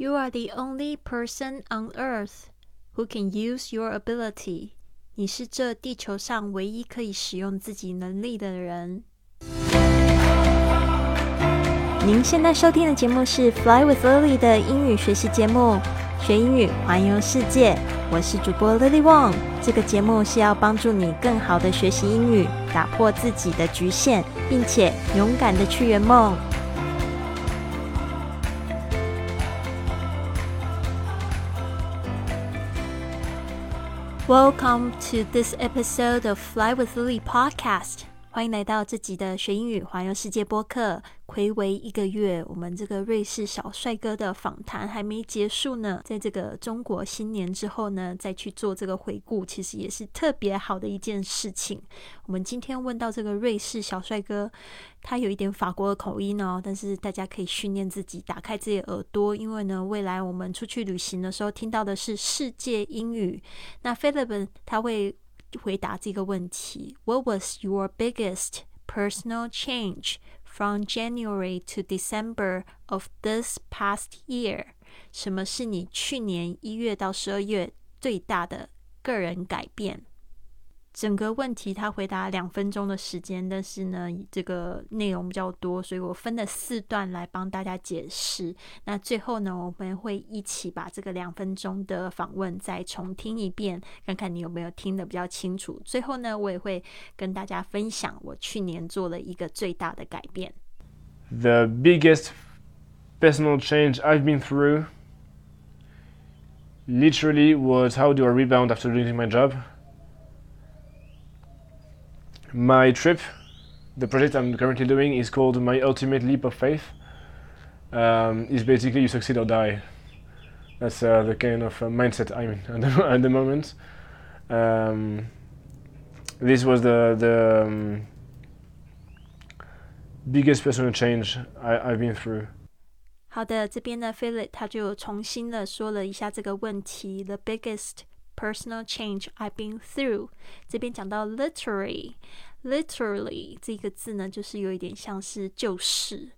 You are the only person on earth who can use your ability。你是这地球上唯一可以使用自己能力的人。您现在收听的节目是《Fly with Lily》的英语学习节目，学英语环游世界。我是主播 Lily Wong。这个节目是要帮助你更好的学习英语，打破自己的局限，并且勇敢的去圆梦。Welcome to this episode of Fly with Lily podcast。欢迎来到这集的学英语环游世界播客。暌违一个月，我们这个瑞士小帅哥的访谈还没结束呢。在这个中国新年之后呢，再去做这个回顾，其实也是特别好的一件事情。我们今天问到这个瑞士小帅哥，他有一点法国的口音哦，但是大家可以训练自己，打开自己的耳朵，因为呢，未来我们出去旅行的时候听到的是世界英语。那 Philip 他会回答这个问题：What was your biggest personal change？From January to December of this past year，什么是你去年一月到十二月最大的个人改变？整个问题他回答两分钟的时间，但是呢，这个内容比较多，所以我分了四段来帮大家解释。那最后呢，我们会一起把这个两分钟的访问再重听一遍，看看你有没有听得比较清楚。最后呢，我也会跟大家分享我去年做了一个最大的改变。The biggest personal change I've been through literally was how do I rebound after losing my job. My trip, the project I'm currently doing, is called My Ultimate Leap of Faith. Um, is basically you succeed or die. That's uh, the kind of uh, mindset I'm in at the, at the moment. Um, this was the the um, biggest personal change I, I've been through. 好的，这边呢，Philip 他就重新的说了一下这个问题，the biggest personal change I've been through。这边讲到 literally，literally 这个字呢，就是有一点像是就是，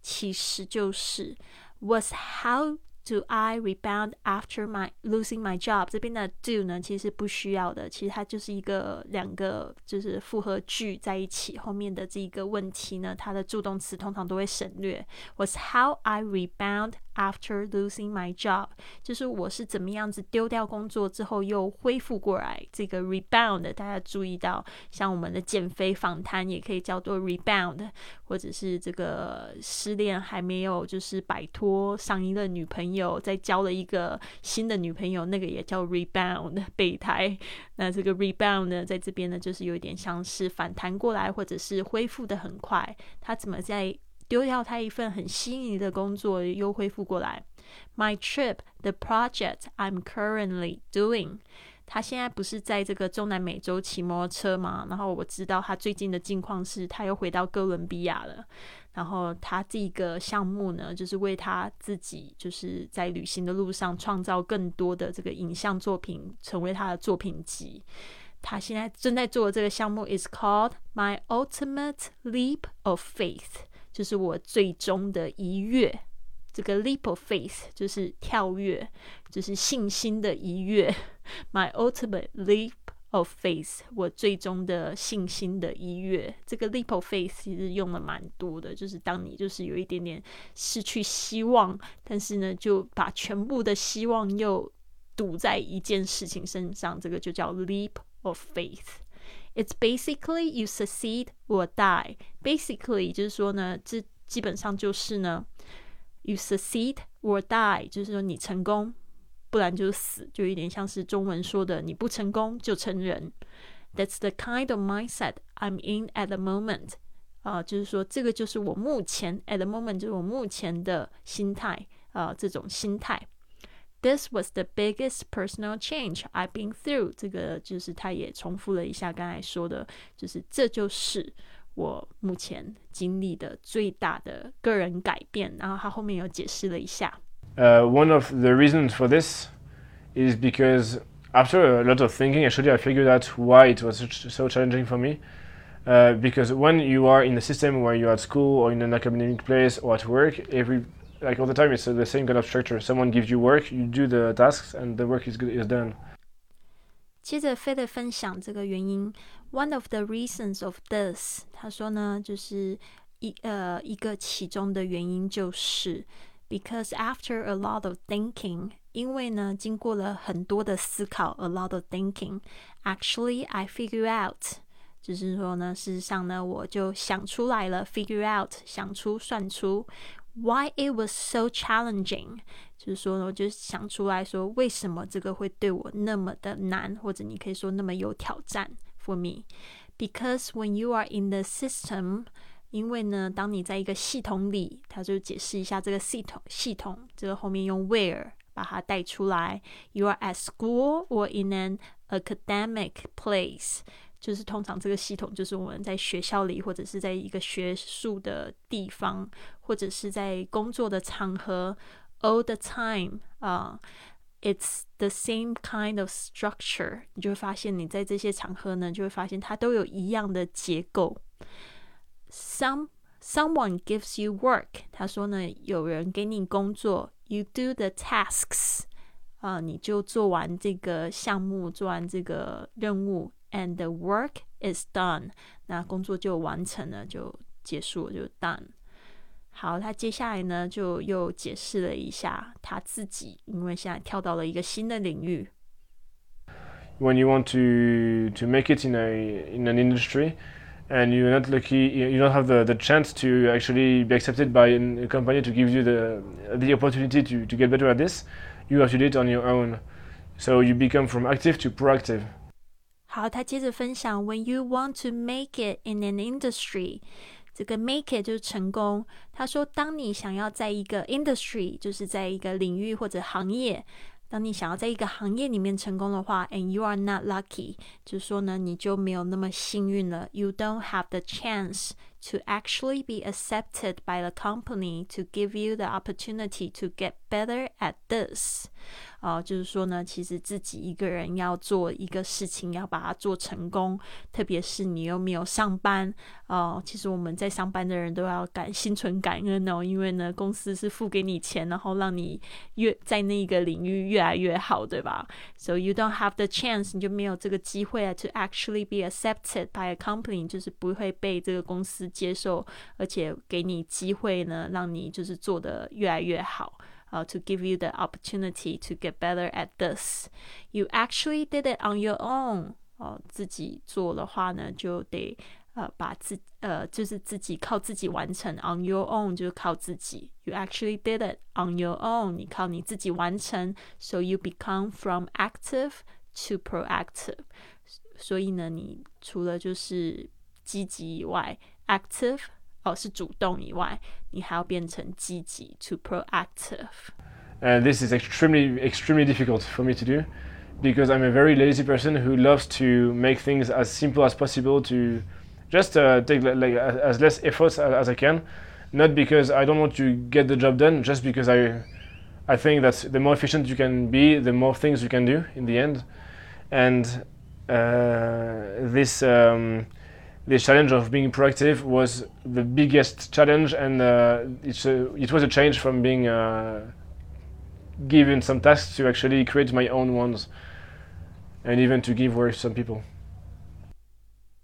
其实就是 was how Do I rebound after my losing my job？这边的 do 呢，其实是不需要的，其实它就是一个两个就是复合句在一起，后面的这一个问题呢，它的助动词通常都会省略。Was how I rebound after losing my job？就是我是怎么样子丢掉工作之后又恢复过来。这个 rebound 大家注意到，像我们的减肥访谈也可以叫做 rebound，或者是这个失恋还没有就是摆脱上一任女朋友。有再交了一个新的女朋友，那个也叫 rebound 备胎。那这个 rebound 呢，在这边呢，就是有点像是反弹过来，或者是恢复的很快。他怎么在丢掉他一份很心仪的工作，又恢复过来？My trip, the project I'm currently doing。他现在不是在这个中南美洲骑摩托车吗？然后我知道他最近的近况是，他又回到哥伦比亚了。然后他这个项目呢，就是为他自己，就是在旅行的路上创造更多的这个影像作品，成为他的作品集。他现在正在做的这个项目 is called My Ultimate Leap of Faith，就是我最终的一跃。这个 leap of faith 就是跳跃，就是信心的一跃。My ultimate leap。of faith，我最终的信心的一跃。这个 leap of faith 其实用了蛮多的，就是当你就是有一点点失去希望，但是呢，就把全部的希望又赌在一件事情身上，这个就叫 leap of faith。It's basically you succeed or die。Basically 就是说呢，这基本上就是呢，you succeed or die，就是说你成功。不然就死，就有点像是中文说的“你不成功就成人”。That's the kind of mindset I'm in at the moment。啊，就是说这个就是我目前 at the moment 就是我目前的心态啊，这种心态。This was the biggest personal change I've been through。这个就是他也重复了一下刚才说的，就是这就是 我目前经历的最大的个人改变。然后他后面有解释了一下。Uh, one of the reasons for this is because after a lot of thinking, actually, I figured out why it was so challenging for me. Uh, because when you are in a system where you're at school or in an academic place or at work, every like all the time, it's uh, the same kind of structure. Someone gives you work, you do the tasks, and the work is good, is done. 接着菲的分享这个原因，One of the reasons of this，他说呢，就是一呃一个其中的原因就是 because after a lot of thinking，因为呢经过了很多的思考，a lot of thinking，actually I figure out。就是说呢，事实上呢，我就想出来了，figure out，想出算出 ，why it was so challenging，就是说呢，我就想出来说，为什么这个会对我那么的难，或者你可以说那么有挑战，for me，because when you are in the system，因为呢，当你在一个系统里，他就解释一下这个系统，系统这个后面用 where 把它带出来，you are at school or in an academic place。 就是通常这个系统就是我们在学校里，或者是在一个学术的地方，或者是在工作的场合，all the time 啊、，it's the same kind of structure。你就会发现你在这些场合呢，就会发现它都有一样的结构。Some someone gives you work，他说呢，有人给你工作，you do the tasks，啊、你就做完这个项目，做完这个任务。and the work is done，那工作就完成了，就结束了，就 done。好，他接下来呢就又解释了一下他自己，因为现在跳到了一个新的领域。When you want to to make it in a in an industry, and you're not lucky, you don't have the, the chance to actually be accepted by a company to give you the the opportunity to, to get better at this, you have to do it on your own. So you become from active to proactive. 好，他接着分享，When you want to make it in an industry，这个 make it 就是成功。他说，当你想要在一个 industry，就是在一个领域或者行业，当你想要在一个行业里面成功的话，and you are not lucky，就是说呢，你就没有那么幸运了。You don't have the chance to actually be accepted by the company to give you the opportunity to get better at this. 啊，就是说呢，其实自己一个人要做一个事情，要把它做成功，特别是你又没有上班，哦，其实我们在上班的人都要感心存感恩哦，因为呢，公司是付给你钱，然后让你越在那个领域越来越好，对吧？So you don't have the chance，你就没有这个机会啊，to actually be accepted by a company，就是不会被这个公司 接受，而且给你机会呢，让你就是做的越来越好。uh, to give you the opportunity to get better at this. You actually did it on your own. 哦，自己做的话呢，就得呃把自呃就是自己靠自己完成。On your own 就是靠自己。You actually did it on your own. 你靠你自己完成。So you become from active to proactive. 所以呢，你除了就是积极以外 ，active 哦是主动以外，你还要变成积极 to proactive。And this is extremely extremely difficult for me to do because I'm a very lazy person who loves to make things as simple as possible to just uh, take like as less effort as I can. Not because I don't want to get the job done, just because I I think that the more efficient you can be, the more things you can do in the end. And uh, this um, the challenge of being proactive was the biggest challenge, and uh, it's a, it was a change from being uh, given some tasks to actually create my own ones, and even to give work to some people.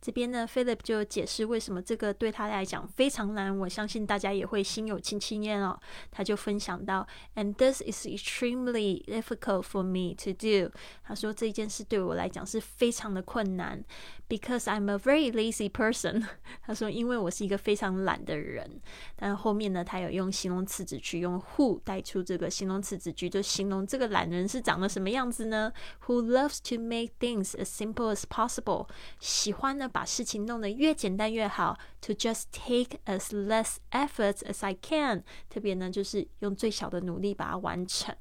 这边呢，Philip 就解释为什么这个对他来讲非常难。我相信大家也会心有戚戚焉哦。他就分享到，And this is extremely difficult for me to do。他说这件事对我来讲是非常的困难，because I'm a very lazy person。他说因为我是一个非常懒的人。但后面呢，他有用形容词子句，用 who 带出这个形容词子句，就形容这个懒人是长得什么样子呢？Who loves to make things as simple as possible。喜欢呢。把事情弄得越简单越好。To just take as less efforts as I can，特别呢就是用最小的努力把它完成。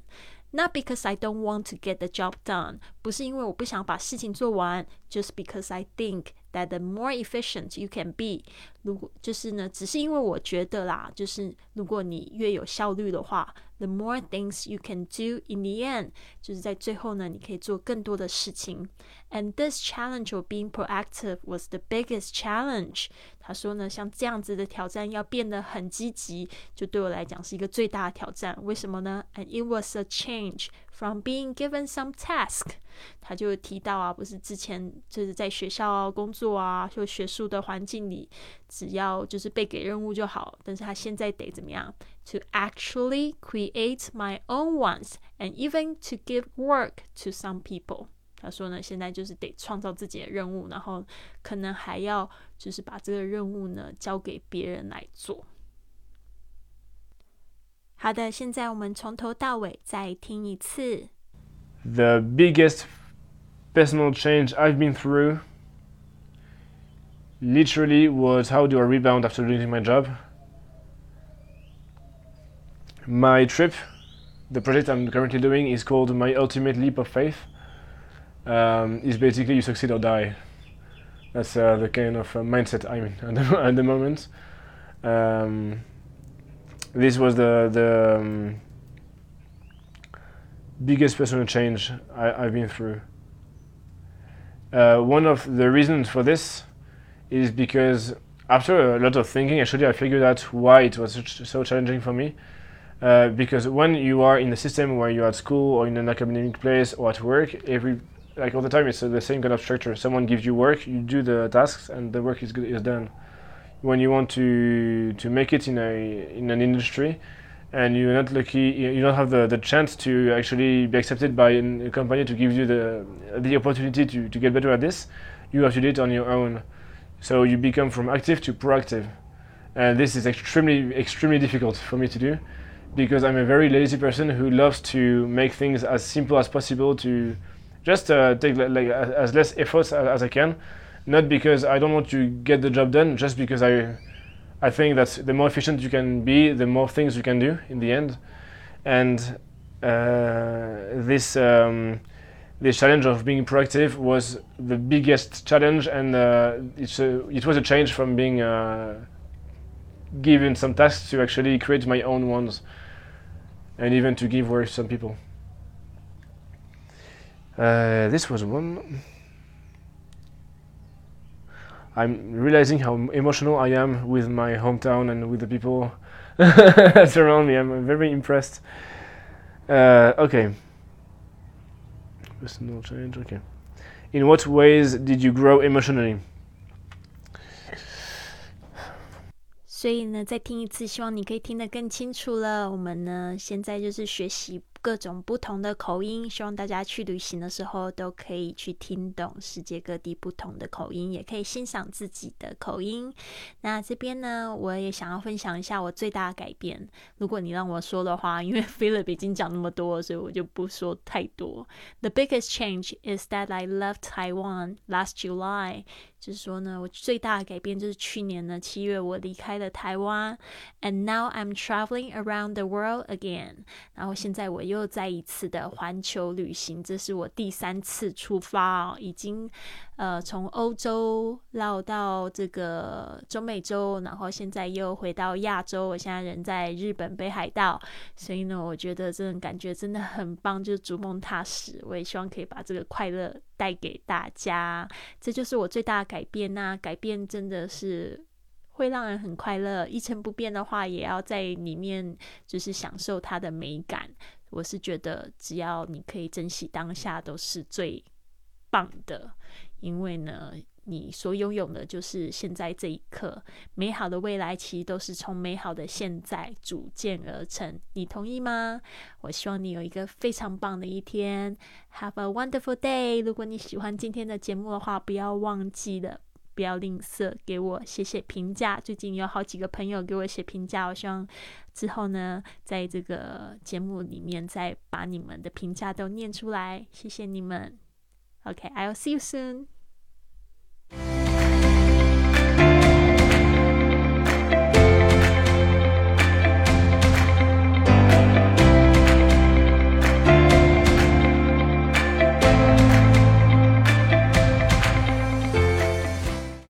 Not because I don't want to get the job done，不是因为我不想把事情做完，just because I think that the more efficient you can be，如果就是呢，只是因为我觉得啦，就是如果你越有效率的话，the more things you can do in the end，就是在最后呢，你可以做更多的事情。And this challenge of being proactive was the biggest challenge。他说呢，像这样子的挑战要变得很积极，就对我来讲是一个最大的挑战。为什么呢？And it was a change from being given some task。他就提到啊，不是之前就是在学校工作啊，就学术的环境里，只要就是被给任务就好。但是他现在得怎么样？To actually create my own ones and even to give work to some people。他说呢，现在就是得创造自己的任务，然后可能还要就是把这个任务呢交给别人来做。好的，现在我们从头到尾再听一次。The biggest personal change I've been through literally was how do I rebound after losing my job. My trip, the project I'm currently doing, is called My Ultimate Leap of Faith. Um, is basically you succeed or die. That's uh, the kind of uh, mindset I'm in at the, at the moment. Um, this was the the um, biggest personal change I, have been through. Uh, one of the reasons for this is because after a lot of thinking, actually, I figured out why it was so challenging for me. Uh, because when you are in the system where you're at school or in an academic place or at work, every like all the time it's the same kind of structure. Someone gives you work, you do the tasks, and the work is good, is done. When you want to to make it in a in an industry, and you're not lucky, you don't have the, the chance to actually be accepted by a company to give you the the opportunity to, to get better at this, you have to do it on your own. So you become from active to proactive, and this is extremely extremely difficult for me to do, because I'm a very lazy person who loves to make things as simple as possible to just uh, take like as less effort as I can, not because I don't want to get the job done, just because I I think that the more efficient you can be, the more things you can do in the end. And uh, this um, this challenge of being proactive was the biggest challenge, and uh, it's a, it was a change from being uh, given some tasks to actually create my own ones, and even to give work to some people. Uh, this was one. I'm realizing how emotional I am with my hometown and with the people that surround me. I'm very impressed. Uh, okay. Personal change. Okay. In what ways did you grow emotionally? 所以呢，再听一次，希望你可以听得更清楚了。我们呢，现在就是学习 各种不同的口音，希望大家去旅行的时候都可以去听懂世界各地不同的口音，也可以欣赏自己的口音。那这边呢，我也想要分享一下我最大的改变。如果你让我说的话，因为 Philip 已经讲那么多，所以我就不说太多。The biggest change is that I left Taiwan last July. 就是说呢，我最大的改变就是去年呢七月我离开了台湾，and now I'm traveling around the world again。然后现在我又又再一次的环球旅行，这是我第三次出发，已经呃从欧洲绕到这个中美洲，然后现在又回到亚洲。我现在人在日本北海道，所以呢，我觉得这种感觉真的很棒，就是逐梦踏实。我也希望可以把这个快乐。带给大家，这就是我最大的改变。那改变真的是会让人很快乐。一成不变的话，也要在里面就是享受它的美感。我是觉得，只要你可以珍惜当下，都是最棒的。因为呢。你所拥有的，就是现在这一刻。美好的未来，其实都是从美好的现在组建而成。你同意吗？我希望你有一个非常棒的一天。Have a wonderful day！如果你喜欢今天的节目的话，不要忘记了，不要吝啬，给我写写评价。最近有好几个朋友给我写评价，我希望之后呢，在这个节目里面再把你们的评价都念出来。谢谢你们。OK，I'll see you soon.